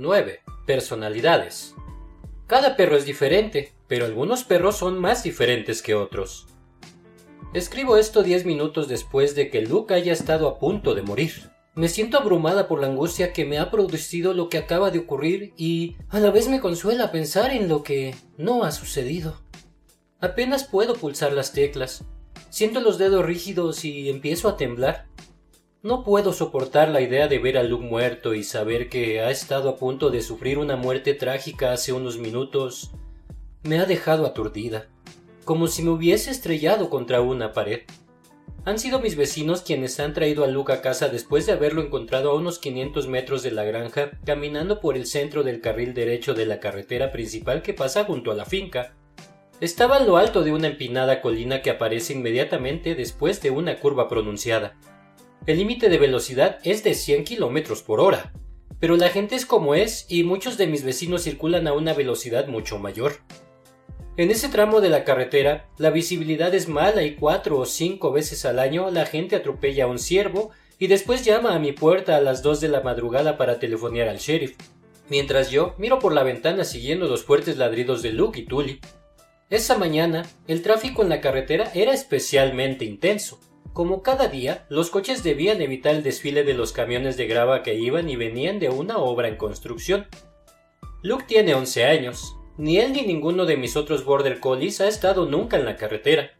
9. Personalidades. Cada perro es diferente, pero algunos perros son más diferentes que otros. Escribo esto 10 minutos después de que Luke haya estado a punto de morir. Me siento abrumada por la angustia que me ha producido lo que acaba de ocurrir y a la vez me consuela pensar en lo que no ha sucedido. Apenas puedo pulsar las teclas. Siento los dedos rígidos y empiezo a temblar. No puedo soportar la idea de ver a Luke muerto y saber que ha estado a punto de sufrir una muerte trágica hace unos minutos. Me ha dejado aturdida, como si me hubiese estrellado contra una pared. Han sido mis vecinos quienes han traído a Luke a casa después de haberlo encontrado a unos 500 metros de la granja, caminando por el centro del carril derecho de la carretera principal que pasa junto a la finca. Estaba en lo alto de una empinada colina que aparece inmediatamente después de una curva pronunciada. El límite de velocidad es de 100 kilómetros por hora, pero la gente es como es y muchos de mis vecinos circulan a una velocidad mucho mayor. En ese tramo de la carretera, la visibilidad es mala y cuatro o cinco veces al año la gente atropella a un ciervo y después llama a mi puerta a las dos de la madrugada para telefonear al sheriff, mientras yo miro por la ventana siguiendo los fuertes ladridos de Luke y Tully. Esa mañana, el tráfico en la carretera era especialmente intenso. Como cada día, los coches debían evitar el desfile de los camiones de grava que iban y venían de una obra en construcción. Luke tiene 11 años, ni él ni ninguno de mis otros Border Collies ha estado nunca en la carretera.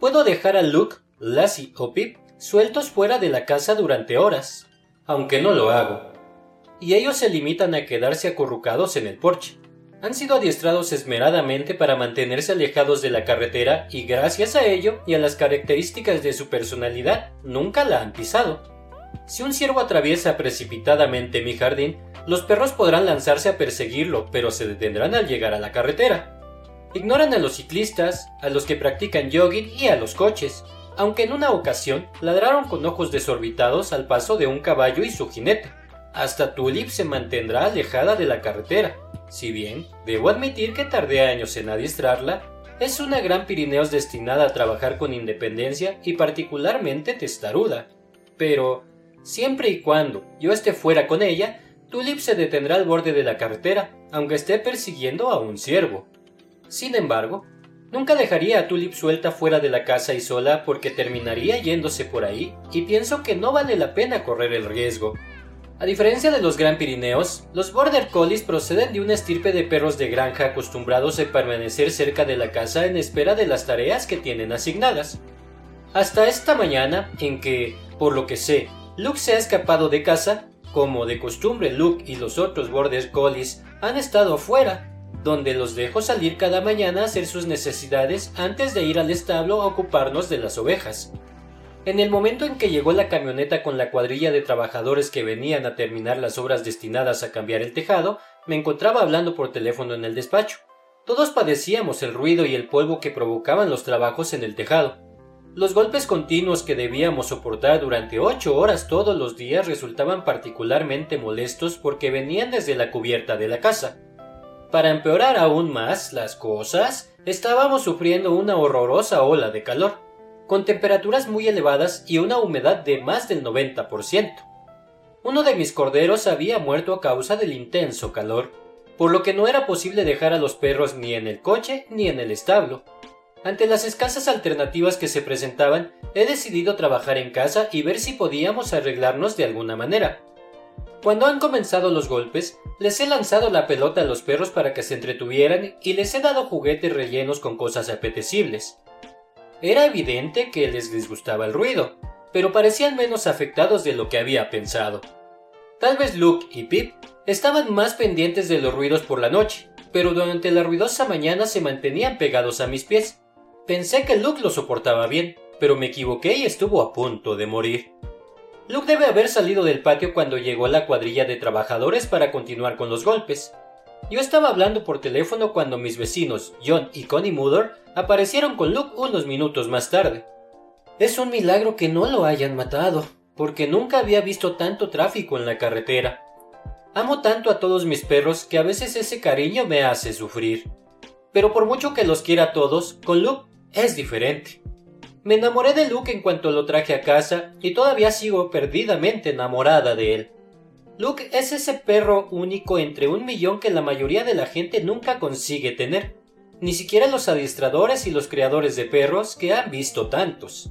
Puedo dejar a Luke, Lassie o Pip sueltos fuera de la casa durante horas, aunque no lo hago. Y ellos se limitan a quedarse acurrucados en el porche. Han sido adiestrados esmeradamente para mantenerse alejados de la carretera y gracias a ello y a las características de su personalidad nunca la han pisado. Si un ciervo atraviesa precipitadamente mi jardín, los perros podrán lanzarse a perseguirlo, pero se detendrán al llegar a la carretera. Ignoran a los ciclistas, a los que practican jogging y a los coches, aunque en una ocasión ladraron con ojos desorbitados al paso de un caballo y su jinete. Hasta Tulip se mantendrá alejada de la carretera. Si bien, debo admitir que tardé años en adiestrarla, es una gran Pirineos destinada a trabajar con independencia y particularmente testaruda. Pero, siempre y cuando yo esté fuera con ella, Tulip se detendrá al borde de la carretera, aunque esté persiguiendo a un ciervo. Sin embargo, nunca dejaría a Tulip suelta fuera de la casa y sola porque terminaría yéndose por ahí, y pienso que no vale la pena correr el riesgo. A diferencia de los Gran Pirineos, los Border Collies proceden de una estirpe de perros de granja acostumbrados a permanecer cerca de la casa en espera de las tareas que tienen asignadas. Hasta esta mañana, en que, por lo que sé, Luke se ha escapado de casa, como de costumbre, Luke y los otros Border Collies han estado fuera, donde los dejo salir cada mañana a hacer sus necesidades antes de ir al establo a ocuparnos de las ovejas. En el momento en que llegó la camioneta con la cuadrilla de trabajadores que venían a terminar las obras destinadas a cambiar el tejado, me encontraba hablando por teléfono en el despacho. Todos padecíamos el ruido y el polvo que provocaban los trabajos en el tejado. Los golpes continuos que debíamos soportar durante ocho horas todos los días resultaban particularmente molestos porque venían desde la cubierta de la casa. Para empeorar aún más las cosas, estábamos sufriendo una horrorosa ola de calor, con temperaturas muy elevadas y una humedad de más del 90%. Uno de mis corderos había muerto a causa del intenso calor, por lo que no era posible dejar a los perros ni en el coche ni en el establo, ante las escasas alternativas que se presentaban, he decidido trabajar en casa y ver si podíamos arreglarnos de alguna manera. Cuando han comenzado los golpes, les he lanzado la pelota a los perros para que se entretuvieran y les he dado juguetes rellenos con cosas apetecibles. Era evidente que les disgustaba el ruido, pero parecían menos afectados de lo que había pensado. Tal vez Luke y Pip estaban más pendientes de los ruidos por la noche, pero durante la ruidosa mañana se mantenían pegados a mis pies. Pensé que Luke lo soportaba bien, pero me equivoqué y estuvo a punto de morir. Luke debe haber salido del patio cuando llegó la cuadrilla de trabajadores para continuar con los golpes. Yo estaba hablando por teléfono cuando mis vecinos, John y Connie Mudor, aparecieron con Luke unos minutos más tarde. Es un milagro que no lo hayan matado, porque nunca había visto tanto tráfico en la carretera. Amo tanto a todos mis perros que a veces ese cariño me hace sufrir. Pero por mucho que los quiera a todos, con Luke es diferente. Me enamoré de Luke en cuanto lo traje a casa y todavía sigo perdidamente enamorada de él. Luke es ese perro único entre un millón que la mayoría de la gente nunca consigue tener, ni siquiera los adiestradores y los creadores de perros que han visto tantos.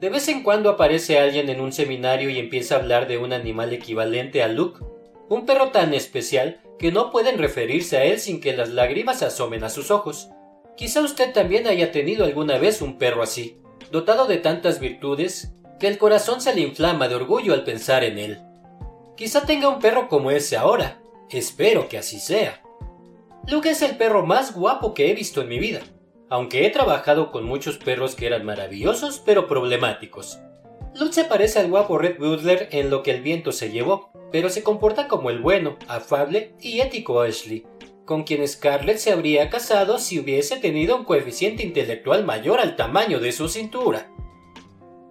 De vez en cuando aparece alguien en un seminario y empieza a hablar de un animal equivalente a Luke, un perro tan especial que no pueden referirse a él sin que las lágrimas asomen a sus ojos. Quizá usted también haya tenido alguna vez un perro así, dotado de tantas virtudes que el corazón se le inflama de orgullo al pensar en él. Quizá tenga un perro como ese ahora. Espero que así sea. Luke es el perro más guapo que he visto en mi vida aunque he trabajado con muchos perros que eran maravillosos pero problemáticos. Lutz se parece al guapo Red Butler en lo que el viento se llevó, pero se comporta como el bueno, afable y ético Ashley, con quien Scarlett se habría casado si hubiese tenido un coeficiente intelectual mayor al tamaño de su cintura.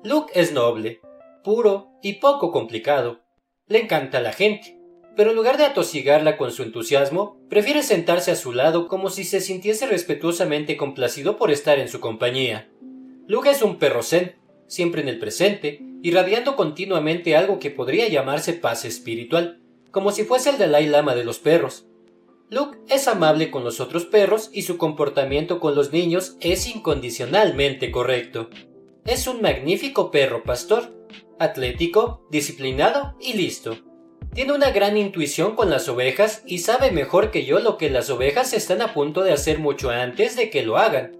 Luke es noble, puro y poco complicado. Le encanta la gente, pero en lugar de atosigarla con su entusiasmo, prefiere sentarse a su lado como si se sintiese respetuosamente complacido por estar en su compañía. Luke es un perro zen, siempre en el presente, irradiando continuamente algo que podría llamarse paz espiritual, como si fuese el Dalai Lama de los perros. Luke es amable con los otros perros y su comportamiento con los niños es incondicionalmente correcto. Es un magnífico perro pastor, atlético, disciplinado y listo. Tiene una gran intuición con las ovejas y sabe mejor que yo lo que las ovejas están a punto de hacer mucho antes de que lo hagan.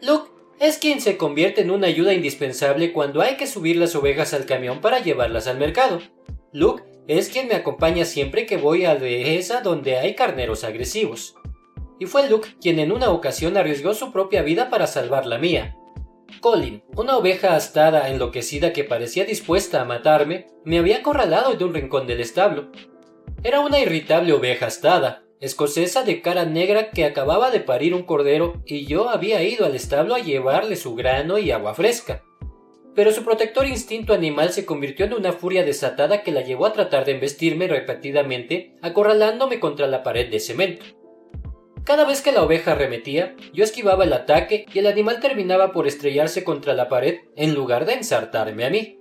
Luke es quien se convierte en una ayuda indispensable cuando hay que subir las ovejas al camión para llevarlas al mercado. Luke es quien me acompaña siempre que voy a dehesa donde hay carneros agresivos. Y fue Luke quien en una ocasión arriesgó su propia vida para salvar la mía. Colin, una oveja astada enloquecida que parecía dispuesta a matarme, me había acorralado en un rincón del establo. Era una irritable oveja astada, escocesa de cara negra que acababa de parir un cordero y yo había ido al establo a llevarle su grano y agua fresca. Pero su protector instinto animal se convirtió en una furia desatada que la llevó a tratar de embestirme repetidamente, acorralándome contra la pared de cemento. Cada vez que la oveja arremetía, yo esquivaba el ataque y el animal terminaba por estrellarse contra la pared en lugar de ensartarme a mí.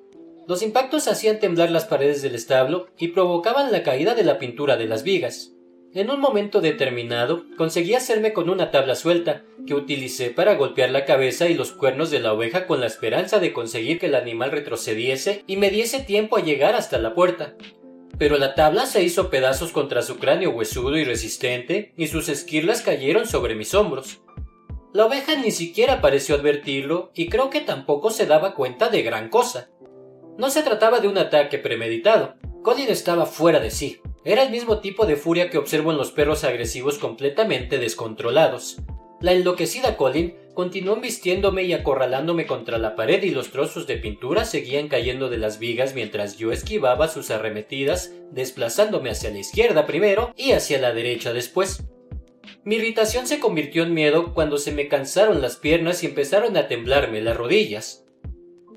Los impactos hacían temblar las paredes del establo y provocaban la caída de la pintura de las vigas. En un momento determinado, conseguí hacerme con una tabla suelta, que utilicé para golpear la cabeza y los cuernos de la oveja con la esperanza de conseguir que el animal retrocediese y me diese tiempo a llegar hasta la puerta pero la tabla se hizo pedazos contra su cráneo huesudo y resistente, y sus esquirlas cayeron sobre mis hombros. La oveja ni siquiera pareció advertirlo, y creo que tampoco se daba cuenta de gran cosa. No se trataba de un ataque premeditado. Colin estaba fuera de sí. Era el mismo tipo de furia que observo en los perros agresivos completamente descontrolados. La enloquecida Colin continuó embistiéndome y acorralándome contra la pared y los trozos de pintura seguían cayendo de las vigas mientras yo esquivaba sus arremetidas, desplazándome hacia la izquierda primero y hacia la derecha después. Mi irritación se convirtió en miedo cuando se me cansaron las piernas y empezaron a temblarme las rodillas.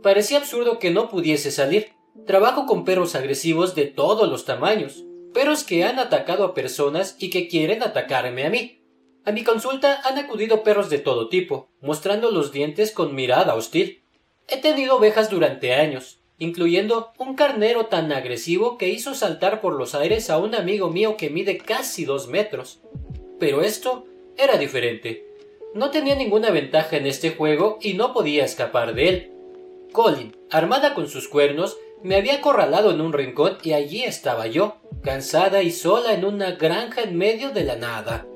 Parecía absurdo que no pudiese salir. Trabajo con perros agresivos de todos los tamaños, perros que han atacado a personas y que quieren atacarme a mí. A mi consulta han acudido perros de todo tipo, mostrando los dientes con mirada hostil. He tenido ovejas durante años, incluyendo un carnero tan agresivo que hizo saltar por los aires a un amigo mío que mide casi dos metros. Pero esto era diferente. No tenía ninguna ventaja en este juego y no podía escapar de él. Colin, armada con sus cuernos, me había acorralado en un rincón y allí estaba yo, cansada y sola en una granja en medio de la nada.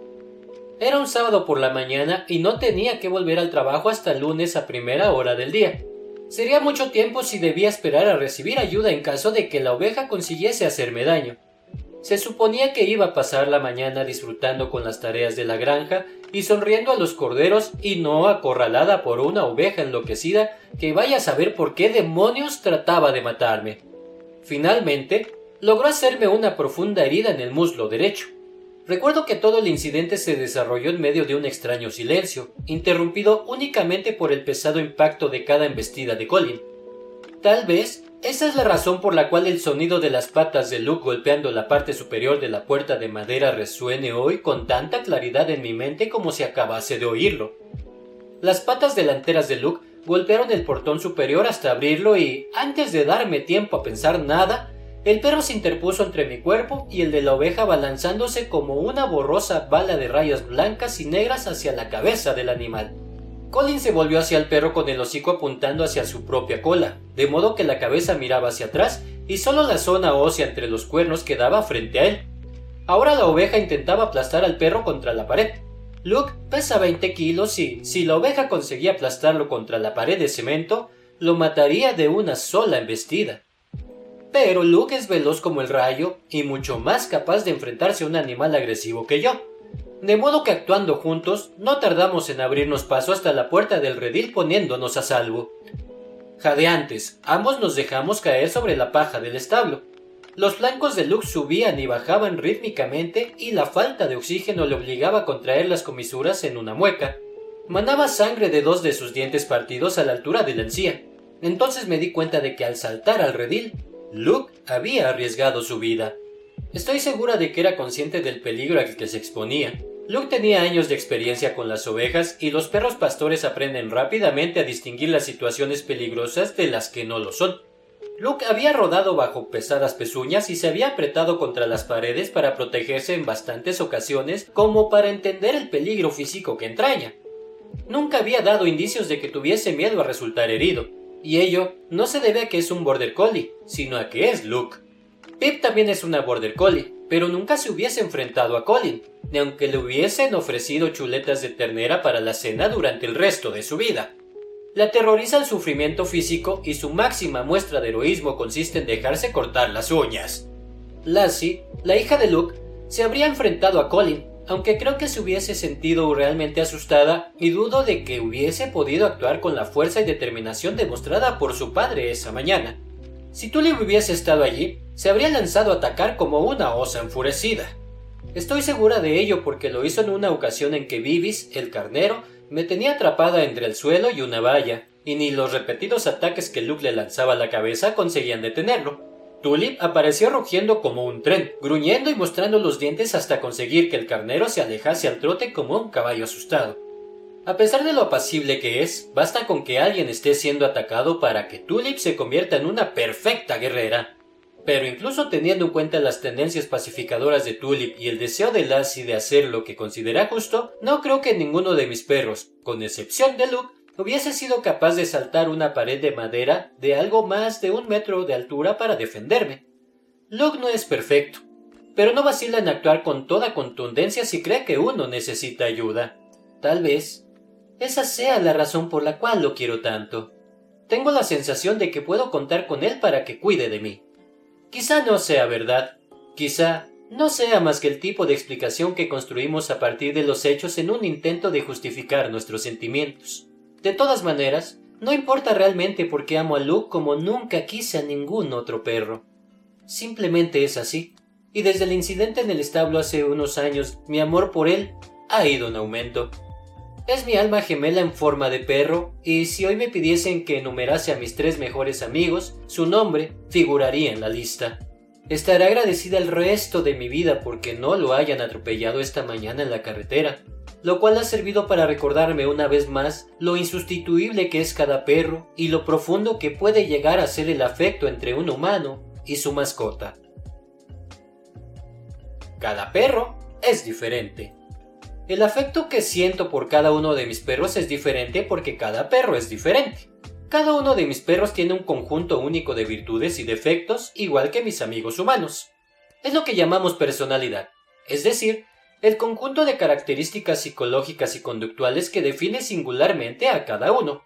Era un sábado por la mañana y no tenía que volver al trabajo hasta el lunes a primera hora del día. Sería mucho tiempo si debía esperar a recibir ayuda en caso de que la oveja consiguiese hacerme daño. Se suponía que iba a pasar la mañana disfrutando con las tareas de la granja y sonriendo a los corderos y no acorralada por una oveja enloquecida que vaya a saber por qué demonios trataba de matarme. Finalmente, logró hacerme una profunda herida en el muslo derecho. Recuerdo que todo el incidente se desarrolló en medio de un extraño silencio, interrumpido únicamente por el pesado impacto de cada embestida de Colin. Tal vez esa es la razón por la cual el sonido de las patas de Luke golpeando la parte superior de la puerta de madera resuene hoy con tanta claridad en mi mente como si acabase de oírlo. Las patas delanteras de Luke golpearon el portón superior hasta abrirlo y, antes de darme tiempo a pensar nada, El perro se interpuso entre mi cuerpo y el de la oveja balanzándose como una borrosa bala de rayas blancas y negras hacia la cabeza del animal. Colin se volvió hacia el perro con el hocico apuntando hacia su propia cola, de modo que la cabeza miraba hacia atrás y solo la zona ósea entre los cuernos quedaba frente a él. Ahora la oveja intentaba aplastar al perro contra la pared. Luke pesa 20 kilos y, si la oveja conseguía aplastarlo contra la pared de cemento, lo mataría de una sola embestida. Pero Luke es veloz como el rayo y mucho más capaz de enfrentarse a un animal agresivo que yo. De modo que actuando juntos, no tardamos en abrirnos paso hasta la puerta del redil poniéndonos a salvo. Jadeantes, ambos nos dejamos caer sobre la paja del establo. Los flancos de Luke subían y bajaban rítmicamente y la falta de oxígeno le obligaba a contraer las comisuras en una mueca. Manaba sangre de dos de sus dientes partidos a la altura de la encía. Entonces me di cuenta de que al saltar al redil, Luke había arriesgado su vida. Estoy segura de que era consciente del peligro al que se exponía. Luke tenía años de experiencia con las ovejas y los perros pastores aprenden rápidamente a distinguir las situaciones peligrosas de las que no lo son. Luke había rodado bajo pesadas pezuñas y se había apretado contra las paredes para protegerse en bastantes ocasiones como para entender el peligro físico que entraña. Nunca había dado indicios de que tuviese miedo a resultar herido, y ello no se debe a que es un border collie, sino a que es Luke. Pip también es una border collie, pero nunca se hubiese enfrentado a Colin, ni aunque le hubiesen ofrecido chuletas de ternera para la cena durante el resto de su vida. Le aterroriza el sufrimiento físico y su máxima muestra de heroísmo consiste en dejarse cortar las uñas. Lassie, la hija de Luke, se habría enfrentado a Colin, aunque creo que se hubiese sentido realmente asustada y dudo de que hubiese podido actuar con la fuerza y determinación demostrada por su padre esa mañana. Si Tulip hubiese estado allí, se habría lanzado a atacar como una osa enfurecida. Estoy segura de ello porque lo hizo en una ocasión en que Vivis, el carnero, me tenía atrapada entre el suelo y una valla, y ni los repetidos ataques que Luke le lanzaba a la cabeza conseguían detenerlo. Tulip apareció rugiendo como un tren, gruñendo y mostrando los dientes hasta conseguir que el carnero se alejase al trote como un caballo asustado. A pesar de lo apacible que es, basta con que alguien esté siendo atacado para que Tulip se convierta en una perfecta guerrera. Pero incluso teniendo en cuenta las tendencias pacificadoras de Tulip y el deseo de Lassie de hacer lo que considera justo, no creo que ninguno de mis perros, con excepción de Luke, hubiese sido capaz de saltar una pared de madera de algo más de un metro de altura para defenderme. Luke no es perfecto, pero no vacila en actuar con toda contundencia si cree que uno necesita ayuda. Tal vez esa sea la razón por la cual lo quiero tanto. Tengo la sensación de que puedo contar con él para que cuide de mí. Quizá no sea verdad, quizá no sea más que el tipo de explicación que construimos a partir de los hechos en un intento de justificar nuestros sentimientos. De todas maneras, no importa realmente por qué amo a Luke como nunca quise a ningún otro perro. Simplemente es así. Y desde el incidente en el establo hace unos años, mi amor por él ha ido en aumento. Es mi alma gemela en forma de perro, y si hoy me pidiesen que enumerase a mis tres mejores amigos, su nombre figuraría en la lista. Estaré agradecida el resto de mi vida porque no lo hayan atropellado esta mañana en la carretera, lo cual ha servido para recordarme una vez más lo insustituible que es cada perro y lo profundo que puede llegar a ser el afecto entre un humano y su mascota. Cada perro es diferente. El afecto que siento por cada uno de mis perros es diferente porque cada perro es diferente. Cada uno de mis perros tiene un conjunto único de virtudes y defectos, igual que mis amigos humanos. Es lo que llamamos personalidad, es decir, el conjunto de características psicológicas y conductuales que define singularmente a cada uno.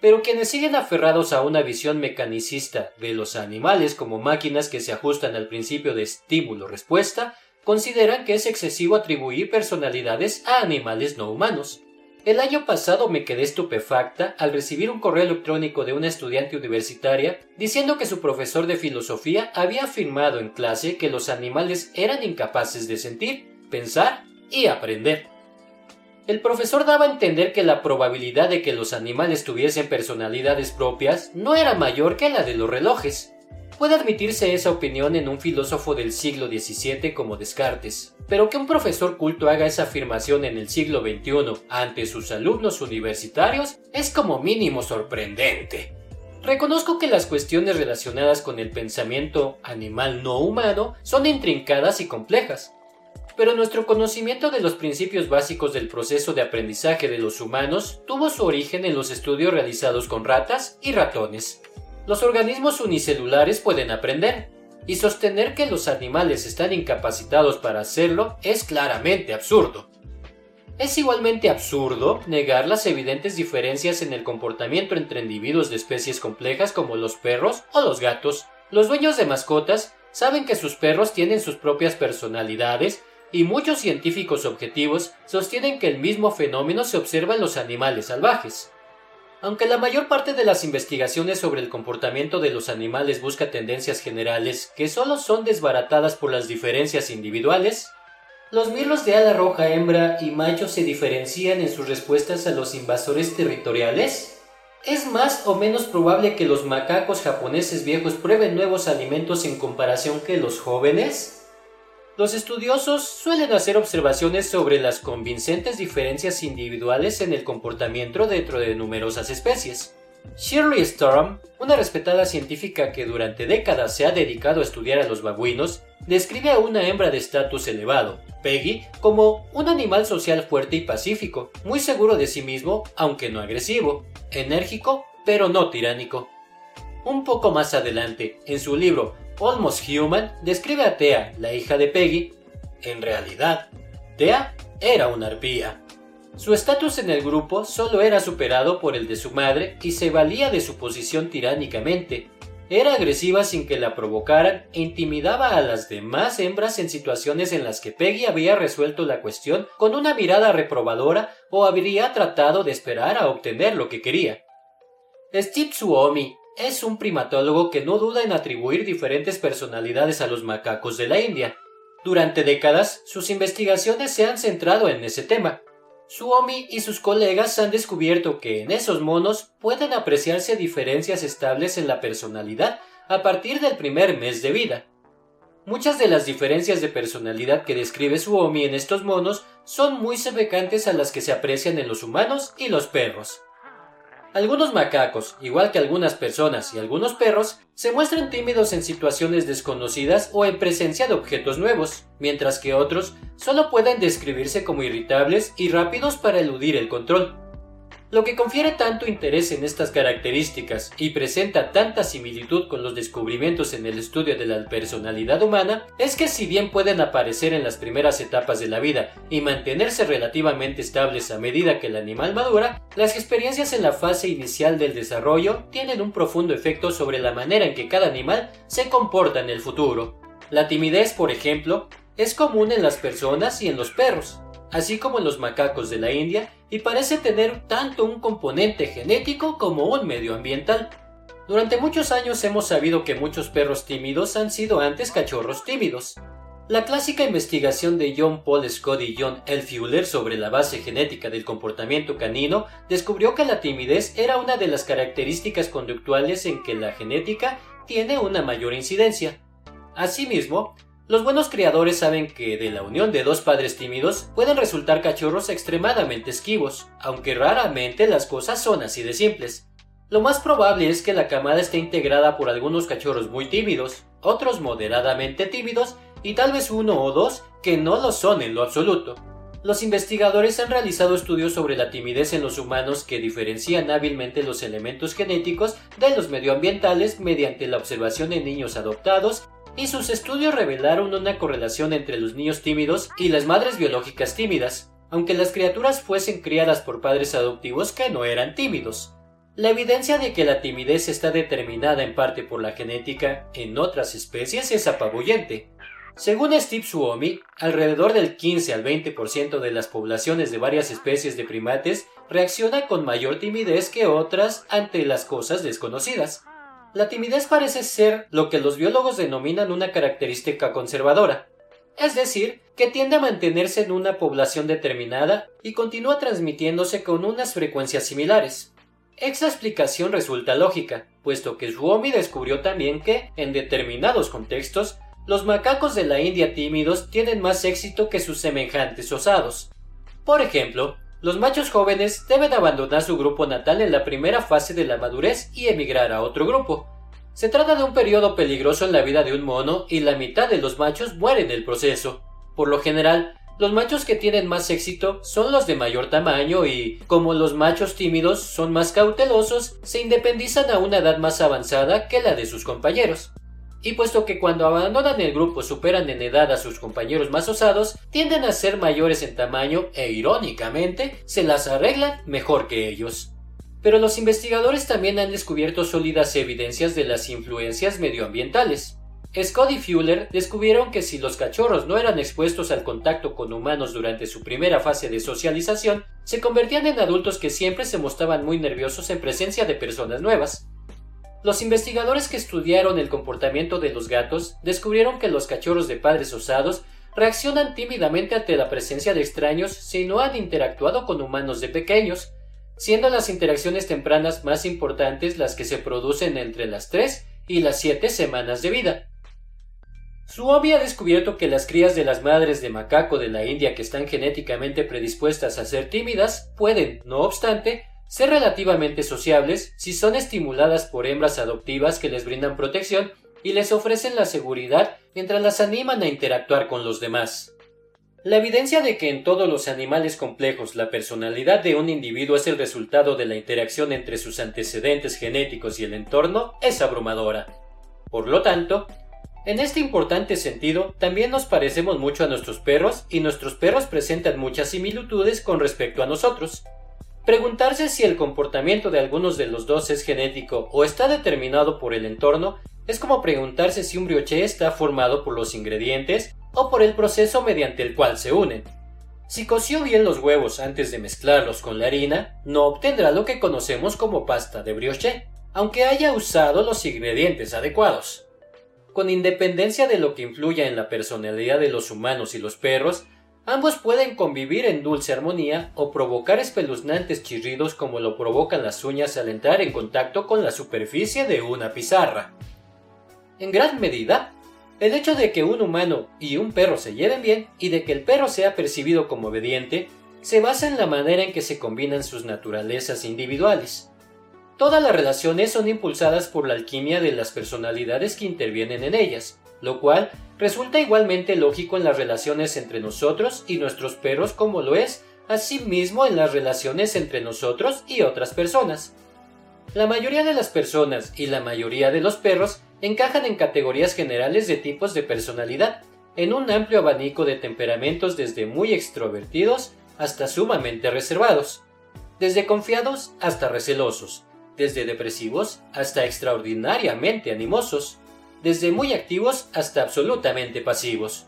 Pero quienes siguen aferrados a una visión mecanicista de los animales como máquinas que se ajustan al principio de estímulo-respuesta, consideran que es excesivo atribuir personalidades a animales no humanos. El año pasado me quedé estupefacta al recibir un correo electrónico de una estudiante universitaria diciendo que su profesor de filosofía había afirmado en clase que los animales eran incapaces de sentir pensar y aprender. El profesor daba a entender que la probabilidad de que los animales tuviesen personalidades propias no era mayor que la de los relojes. Puede admitirse esa opinión en un filósofo del siglo XVII como Descartes, pero que un profesor culto haga esa afirmación en el siglo XXI ante sus alumnos universitarios es como mínimo sorprendente. Reconozco que las cuestiones relacionadas con el pensamiento animal no humano son intrincadas y complejas, pero nuestro conocimiento de los principios básicos del proceso de aprendizaje de los humanos tuvo su origen en los estudios realizados con ratas y ratones. Los organismos unicelulares pueden aprender, y sostener que los animales están incapacitados para hacerlo es claramente absurdo. Es igualmente absurdo negar las evidentes diferencias en el comportamiento entre individuos de especies complejas como los perros o los gatos. Los dueños de mascotas saben que sus perros tienen sus propias personalidades y muchos científicos objetivos sostienen que el mismo fenómeno se observa en los animales salvajes. Aunque la mayor parte de las investigaciones sobre el comportamiento de los animales busca tendencias generales que solo son desbaratadas por las diferencias individuales, los mirlos de ala roja hembra y macho se diferencian en sus respuestas a los invasores territoriales. ¿Es más o menos probable que los macacos japoneses viejos prueben nuevos alimentos en comparación que los jóvenes? Los estudiosos suelen hacer observaciones sobre las convincentes diferencias individuales en el comportamiento dentro de numerosas especies. Shirley Storm, una respetada científica que durante décadas se ha dedicado a estudiar a los babuinos, describe a una hembra de estatus elevado, Peggy, como un animal social fuerte y pacífico, muy seguro de sí mismo, aunque no agresivo, enérgico, pero no tiránico. Un poco más adelante, en su libro Almost Human describe a Thea, la hija de Peggy. En realidad, Thea era una arpía. Su estatus en el grupo solo era superado por el de su madre y se valía de su posición tiránicamente. Era agresiva sin que la provocaran e intimidaba a las demás hembras en situaciones en las que Peggy había resuelto la cuestión con una mirada reprobadora o habría tratado de esperar a obtener lo que quería. Steve Suomi es un primatólogo que no duda en atribuir diferentes personalidades a los macacos de la India. Durante décadas, sus investigaciones se han centrado en ese tema. Suomi y sus colegas han descubierto que en esos monos pueden apreciarse diferencias estables en la personalidad a partir del primer mes de vida. Muchas de las diferencias de personalidad que describe Suomi en estos monos son muy semejantes a las que se aprecian en los humanos y los perros. Algunos macacos, igual que algunas personas y algunos perros, se muestran tímidos en situaciones desconocidas o en presencia de objetos nuevos, mientras que otros solo pueden describirse como irritables y rápidos para eludir el control. Lo que confiere tanto interés en estas características y presenta tanta similitud con los descubrimientos en el estudio de la personalidad humana es que si bien pueden aparecer en las primeras etapas de la vida y mantenerse relativamente estables a medida que el animal madura, las experiencias en la fase inicial del desarrollo tienen un profundo efecto sobre la manera en que cada animal se comporta en el futuro. La timidez, por ejemplo, es común en las personas y en los perros, así como en los macacos de la India, y parece tener tanto un componente genético como un medioambiental. Durante muchos años hemos sabido que muchos perros tímidos han sido antes cachorros tímidos. La clásica investigación de John Paul Scott y John L. Fuller sobre la base genética del comportamiento canino descubrió que la timidez era una de las características conductuales en que la genética tiene una mayor incidencia. Asimismo, los buenos criadores saben que de la unión de dos padres tímidos pueden resultar cachorros extremadamente esquivos, aunque raramente las cosas son así de simples. Lo más probable es que la camada esté integrada por algunos cachorros muy tímidos, otros moderadamente tímidos y tal vez uno o dos que no lo son en lo absoluto. Los investigadores han realizado estudios sobre la timidez en los humanos que diferencian hábilmente los elementos genéticos de los medioambientales mediante la observación en niños adoptados y sus estudios revelaron una correlación entre los niños tímidos y las madres biológicas tímidas, aunque las criaturas fuesen criadas por padres adoptivos que no eran tímidos. La evidencia de que la timidez está determinada en parte por la genética en otras especies es apabullente. Según Steve Suomi, alrededor del 15 al 20% de las poblaciones de varias especies de primates reacciona con mayor timidez que otras ante las cosas desconocidas. La timidez parece ser lo que los biólogos denominan una característica conservadora, es decir, que tiende a mantenerse en una población determinada y continúa transmitiéndose con unas frecuencias similares. Esta explicación resulta lógica, puesto que Suomi descubrió también que, en determinados contextos, los macacos de la India tímidos tienen más éxito que sus semejantes osados. Por ejemplo, Los machos jóvenes deben abandonar su grupo natal en la primera fase de la madurez y emigrar a otro grupo. Se trata de un periodo peligroso en la vida de un mono y la mitad de los machos mueren en el proceso. Por lo general, los machos que tienen más éxito son los de mayor tamaño y, como los machos tímidos son más cautelosos, se independizan a una edad más avanzada que la de sus compañeros. Y puesto que cuando abandonan el grupo superan en edad a sus compañeros más osados, tienden a ser mayores en tamaño e irónicamente se las arreglan mejor que ellos. Pero los investigadores también han descubierto sólidas evidencias de las influencias medioambientales. Scott y Fuller descubrieron que si los cachorros no eran expuestos al contacto con humanos durante su primera fase de socialización, se convertían en adultos que siempre se mostraban muy nerviosos en presencia de personas nuevas. Los investigadores que estudiaron el comportamiento de los gatos descubrieron que los cachorros de padres osados reaccionan tímidamente ante la presencia de extraños si no han interactuado con humanos de pequeños, siendo las interacciones tempranas más importantes las que se producen entre las 3 y las 7 semanas de vida. Suomi ha descubierto que las crías de las madres de macaco de la India que están genéticamente predispuestas a ser tímidas pueden, no obstante, ser relativamente sociables si son estimuladas por hembras adoptivas que les brindan protección y les ofrecen la seguridad mientras las animan a interactuar con los demás. La evidencia de que en todos los animales complejos la personalidad de un individuo es el resultado de la interacción entre sus antecedentes genéticos y el entorno es abrumadora. Por lo tanto, en este importante sentido, también nos parecemos mucho a nuestros perros y nuestros perros presentan muchas similitudes con respecto a nosotros. Preguntarse si el comportamiento de algunos de los dos es genético o está determinado por el entorno es como preguntarse si un brioche está formado por los ingredientes o por el proceso mediante el cual se unen. Si coció bien los huevos antes de mezclarlos con la harina, no obtendrá lo que conocemos como pasta de brioche, aunque haya usado los ingredientes adecuados con independencia de lo que influya en la personalidad de los humanos y los perros, ambos pueden convivir en dulce armonía o provocar espeluznantes chirridos como lo provocan las uñas al entrar en contacto con la superficie de una pizarra. En gran medida, el hecho de que un humano y un perro se lleven bien y de que el perro sea percibido como obediente se basa en la manera en que se combinan sus naturalezas individuales. Todas las relaciones son impulsadas por la alquimia de las personalidades que intervienen en ellas, lo cual resulta igualmente lógico en las relaciones entre nosotros y nuestros perros como lo es asimismo en las relaciones entre nosotros y otras personas. La mayoría de las personas y la mayoría de los perros encajan en categorías generales de tipos de personalidad, en un amplio abanico de temperamentos desde muy extrovertidos hasta sumamente reservados, desde confiados hasta recelosos, desde depresivos hasta extraordinariamente animosos, desde muy activos hasta absolutamente pasivos.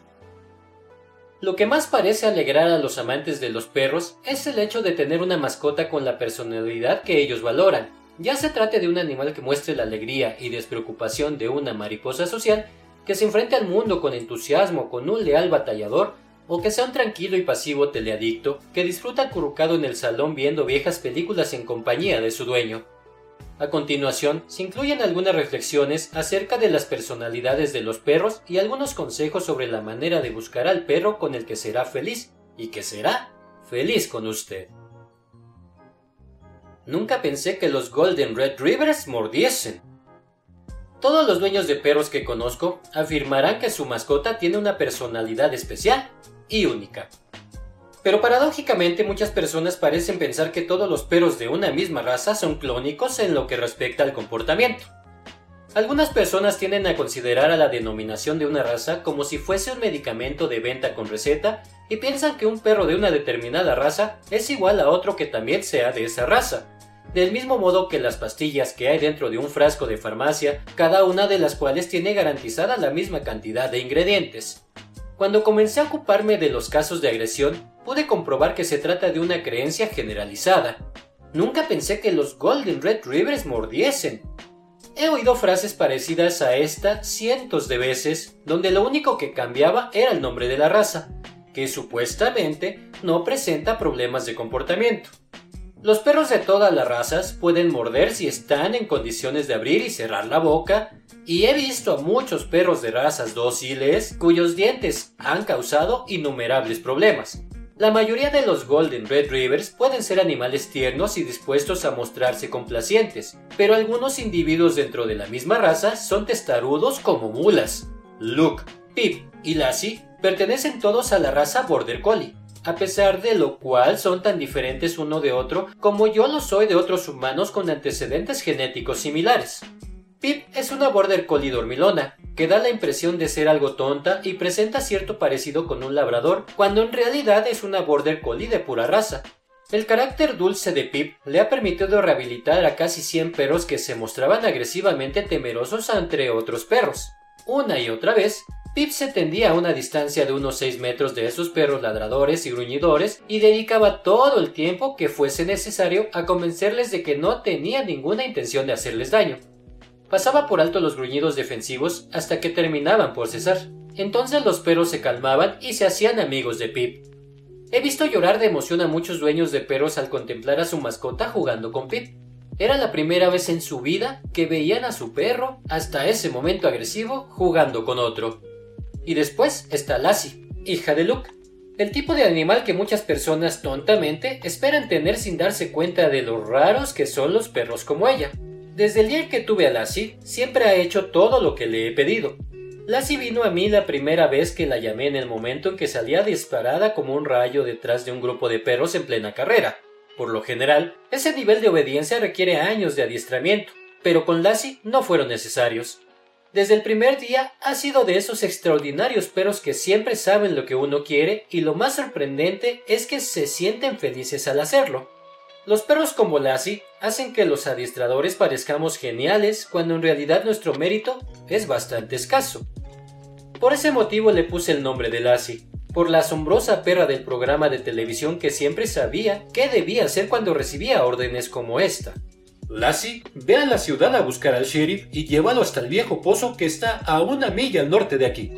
Lo que más parece alegrar a los amantes de los perros es el hecho de tener una mascota con la personalidad que ellos valoran, ya se trate de un animal que muestre la alegría y despreocupación de una mariposa social, que se enfrente al mundo con entusiasmo con un leal batallador, o que sea un tranquilo y pasivo teleadicto que disfruta acurrucado en el salón viendo viejas películas en compañía de su dueño. A continuación, se incluyen algunas reflexiones acerca de las personalidades de los perros y algunos consejos sobre la manera de buscar al perro con el que será feliz y que será feliz con usted. Nunca pensé que los Golden Red Rivers mordiesen. Todos los dueños de perros que conozco afirmarán que su mascota tiene una personalidad especial y única. Pero paradójicamente muchas personas parecen pensar que todos los perros de una misma raza son clónicos en lo que respecta al comportamiento. Algunas personas tienden a considerar a la denominación de una raza como si fuese un medicamento de venta con receta y piensan que un perro de una determinada raza es igual a otro que también sea de esa raza. Del mismo modo que las pastillas que hay dentro de un frasco de farmacia, cada una de las cuales tiene garantizada la misma cantidad de ingredientes. Cuando comencé a ocuparme de los casos de agresión, pude comprobar que se trata de una creencia generalizada. Nunca pensé que los Golden Red Rivers mordiesen. He oído frases parecidas a esta cientos de veces, donde lo único que cambiaba era el nombre de la raza, que supuestamente no presenta problemas de comportamiento. Los perros de todas las razas pueden morder si están en condiciones de abrir y cerrar la boca, y he visto a muchos perros de razas dóciles cuyos dientes han causado innumerables problemas. La mayoría de los Golden Red Rivers pueden ser animales tiernos y dispuestos a mostrarse complacientes, pero algunos individuos dentro de la misma raza son testarudos como mulas. Luke, Pip y Lassie pertenecen todos a la raza Border Collie, a pesar de lo cual son tan diferentes uno de otro como yo lo soy de otros humanos con antecedentes genéticos similares. Pip es una Border Collie dormilona, que da la impresión de ser algo tonta y presenta cierto parecido con un labrador, cuando en realidad es una Border Collie de pura raza. El carácter dulce de Pip le ha permitido rehabilitar a casi 100 perros que se mostraban agresivamente temerosos ante otros perros. Una y otra vez, Pip se tendía a una distancia de unos 6 metros de esos perros ladradores y gruñidores y dedicaba todo el tiempo que fuese necesario a convencerles de que no tenía ninguna intención de hacerles daño. Pasaba por alto los gruñidos defensivos hasta que terminaban por cesar. Entonces los perros se calmaban y se hacían amigos de Pip. He visto llorar de emoción a muchos dueños de perros al contemplar a su mascota jugando con Pip. Era la primera vez en su vida que veían a su perro, hasta ese momento agresivo, jugando con otro. Y después está Lassie, hija de Luke, el tipo de animal que muchas personas tontamente esperan tener sin darse cuenta de lo raros que son los perros como ella. Desde el día que tuve a Lassie, siempre ha hecho todo lo que le he pedido. Lassie vino a mí la primera vez que la llamé en el momento en que salía disparada como un rayo detrás de un grupo de perros en plena carrera. Por lo general, ese nivel de obediencia requiere años de adiestramiento, pero con Lassie no fueron necesarios. Desde el primer día ha sido de esos extraordinarios perros que siempre saben lo que uno quiere y lo más sorprendente es que se sienten felices al hacerlo. Los perros como Lassie hacen que los adiestradores parezcamos geniales cuando en realidad nuestro mérito es bastante escaso. Por ese motivo le puse el nombre de Lassie, por la asombrosa perra del programa de televisión que siempre sabía qué debía hacer cuando recibía órdenes como esta. Lassie, ve a la ciudad a buscar al sheriff y llévalo hasta el viejo pozo que está a una milla al norte de aquí.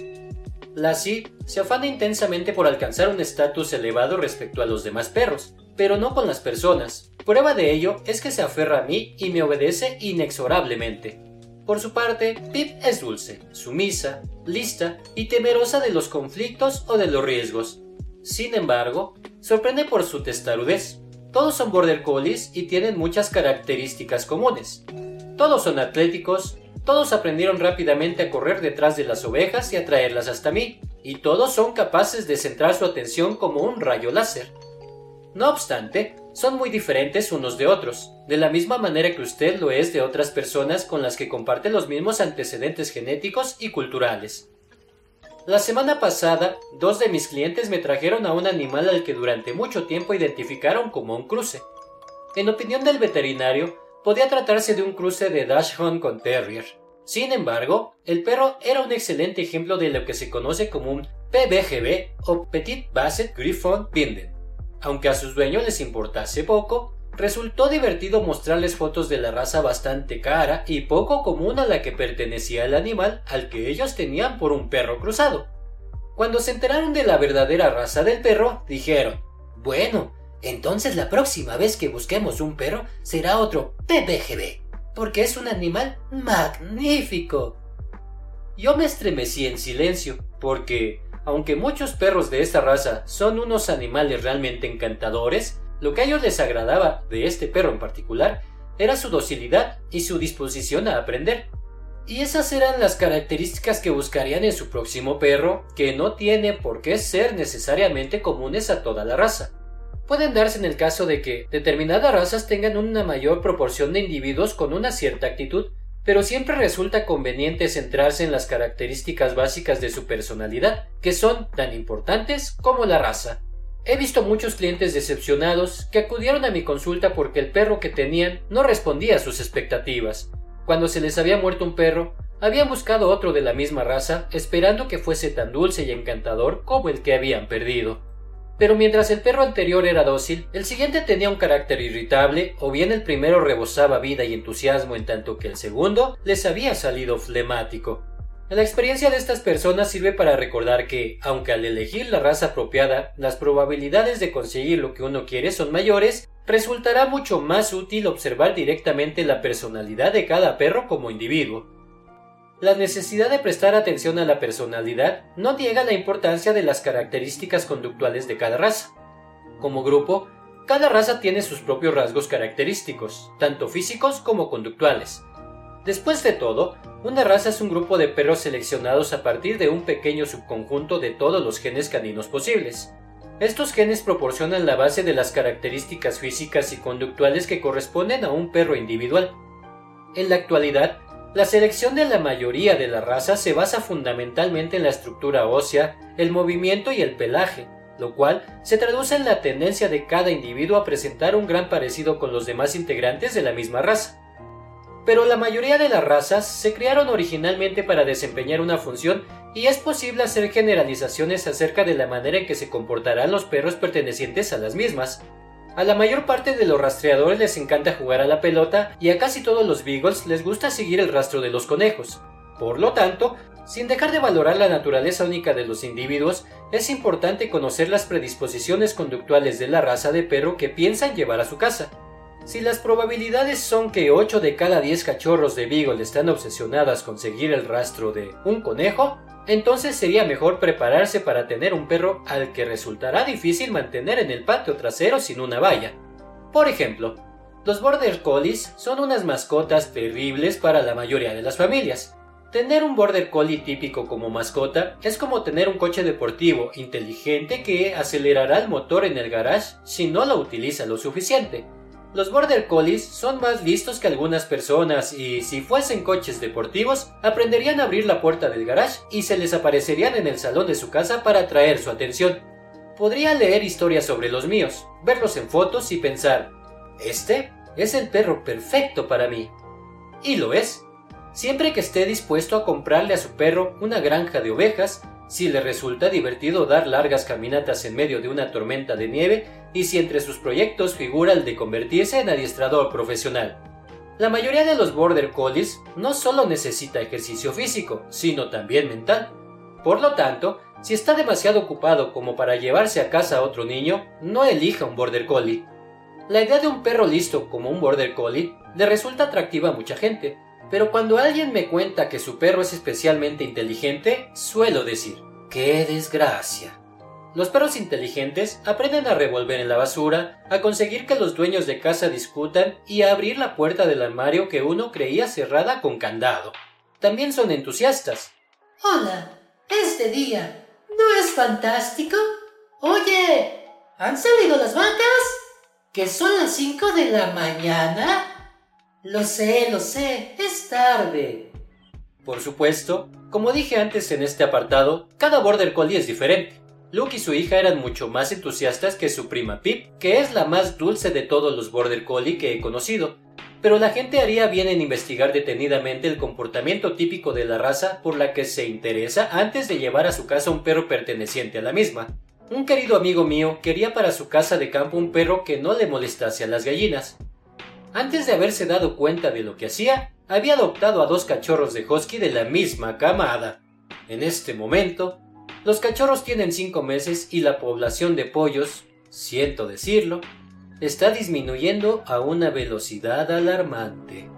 Lassie se afana intensamente por alcanzar un estatus elevado respecto a los demás perros, pero no con las personas. Prueba de ello es que se aferra a mí y me obedece inexorablemente. Por su parte, Pip es dulce, sumisa, lista y temerosa de los conflictos o de los riesgos. Sin embargo, sorprende por su testarudez. Todos son border collies y tienen muchas características comunes. Todos son atléticos, todos aprendieron rápidamente a correr detrás de las ovejas y a traerlas hasta mí, y todos son capaces de centrar su atención como un rayo láser. No obstante, son muy diferentes unos de otros, de la misma manera que usted lo es de otras personas con las que comparte los mismos antecedentes genéticos y culturales. La semana pasada, dos de mis clientes me trajeron a un animal al que durante mucho tiempo identificaron como un cruce. En opinión del veterinario, podía tratarse de un cruce de Dachshund con Terrier. Sin embargo, el perro era un excelente ejemplo de lo que se conoce como un PBGB o Petit Basset Griffon Binden. Aunque a sus dueños les importase poco, resultó divertido mostrarles fotos de la raza bastante cara y poco común a la que pertenecía el animal al que ellos tenían por un perro cruzado. Cuando se enteraron de la verdadera raza del perro, dijeron, bueno, entonces la próxima vez que busquemos un perro será otro PBGB, porque es un animal magnífico. Yo me estremecí en silencio, porque aunque muchos perros de esta raza son unos animales realmente encantadores, lo que a ellos les agradaba de este perro en particular era su docilidad y su disposición a aprender. Y esas eran las características que buscarían en su próximo perro, que no tiene por qué ser necesariamente comunes a toda la raza. Pueden darse en el caso de que determinadas razas tengan una mayor proporción de individuos con una cierta actitud, pero siempre resulta conveniente centrarse en las características básicas de su personalidad, que son tan importantes como la raza. He visto muchos clientes decepcionados que acudieron a mi consulta porque el perro que tenían no respondía a sus expectativas. Cuando se les había muerto un perro, habían buscado otro de la misma raza, esperando que fuese tan dulce y encantador como el que habían perdido. Pero mientras el perro anterior era dócil, el siguiente tenía un carácter irritable, o bien el primero rebosaba vida y entusiasmo en tanto que el segundo les había salido flemático. La experiencia de estas personas sirve para recordar que, aunque al elegir la raza apropiada, las probabilidades de conseguir lo que uno quiere son mayores, resultará mucho más útil observar directamente la personalidad de cada perro como individuo. La necesidad de prestar atención a la personalidad no niega la importancia de las características conductuales de cada raza. Como grupo, cada raza tiene sus propios rasgos característicos, tanto físicos como conductuales. Después de todo, una raza es un grupo de perros seleccionados a partir de un pequeño subconjunto de todos los genes caninos posibles. Estos genes proporcionan la base de las características físicas y conductuales que corresponden a un perro individual. En la actualidad, la selección de la mayoría de la raza se basa fundamentalmente en la estructura ósea, el movimiento y el pelaje, lo cual se traduce en la tendencia de cada individuo a presentar un gran parecido con los demás integrantes de la misma raza. Pero la mayoría de las razas se crearon originalmente para desempeñar una función y es posible hacer generalizaciones acerca de la manera en que se comportarán los perros pertenecientes a las mismas. A la mayor parte de los rastreadores les encanta jugar a la pelota y a casi todos los beagles les gusta seguir el rastro de los conejos. Por lo tanto, sin dejar de valorar la naturaleza única de los individuos, es importante conocer las predisposiciones conductuales de la raza de perro que piensan llevar a su casa. Si las probabilidades son que 8 de cada 10 cachorros de Beagle están obsesionadas con seguir el rastro de un conejo, entonces sería mejor prepararse para tener un perro al que resultará difícil mantener en el patio trasero sin una valla. Por ejemplo, los Border Collies son unas mascotas terribles para la mayoría de las familias. Tener un Border Collie típico como mascota es como tener un coche deportivo inteligente que acelerará el motor en el garage si no lo utiliza lo suficiente. Los Border Collies son más listos que algunas personas y si fuesen coches deportivos, aprenderían a abrir la puerta del garage y se les aparecerían en el salón de su casa para atraer su atención. Podría leer historias sobre los míos, verlos en fotos y pensar, este es el perro perfecto para mí. Y lo es. Siempre que esté dispuesto a comprarle a su perro una granja de ovejas, si le resulta divertido dar largas caminatas en medio de una tormenta de nieve y si entre sus proyectos figura el de convertirse en adiestrador profesional. La mayoría de los Border Collies no solo necesita ejercicio físico, sino también mental. Por lo tanto, si está demasiado ocupado como para llevarse a casa a otro niño, no elija un Border Collie. La idea de un perro listo como un Border Collie le resulta atractiva a mucha gente, pero cuando alguien me cuenta que su perro es especialmente inteligente, suelo decir, ¡qué desgracia! Los perros inteligentes aprenden a revolver en la basura, a conseguir que los dueños de casa discutan y a abrir la puerta del armario que uno creía cerrada con candado. También son entusiastas. Hola, este día, ¿no es fantástico? Oye, ¿han salido las vacas? ¿Que son las cinco de la mañana? Lo sé, lo sé, es tarde. Por supuesto, como dije antes en este apartado, cada Border Collie es diferente. Luke y su hija eran mucho más entusiastas que su prima Pip, que es la más dulce de todos los Border Collie que he conocido. Pero la gente haría bien en investigar detenidamente el comportamiento típico de la raza por la que se interesa antes de llevar a su casa un perro perteneciente a la misma. Un querido amigo mío quería para su casa de campo un perro que no le molestase a las gallinas. Antes de haberse dado cuenta de lo que hacía, había adoptado a dos cachorros de husky de la misma camada. En este momento, los cachorros tienen cinco meses y la población de pollos, siento decirlo, está disminuyendo a una velocidad alarmante.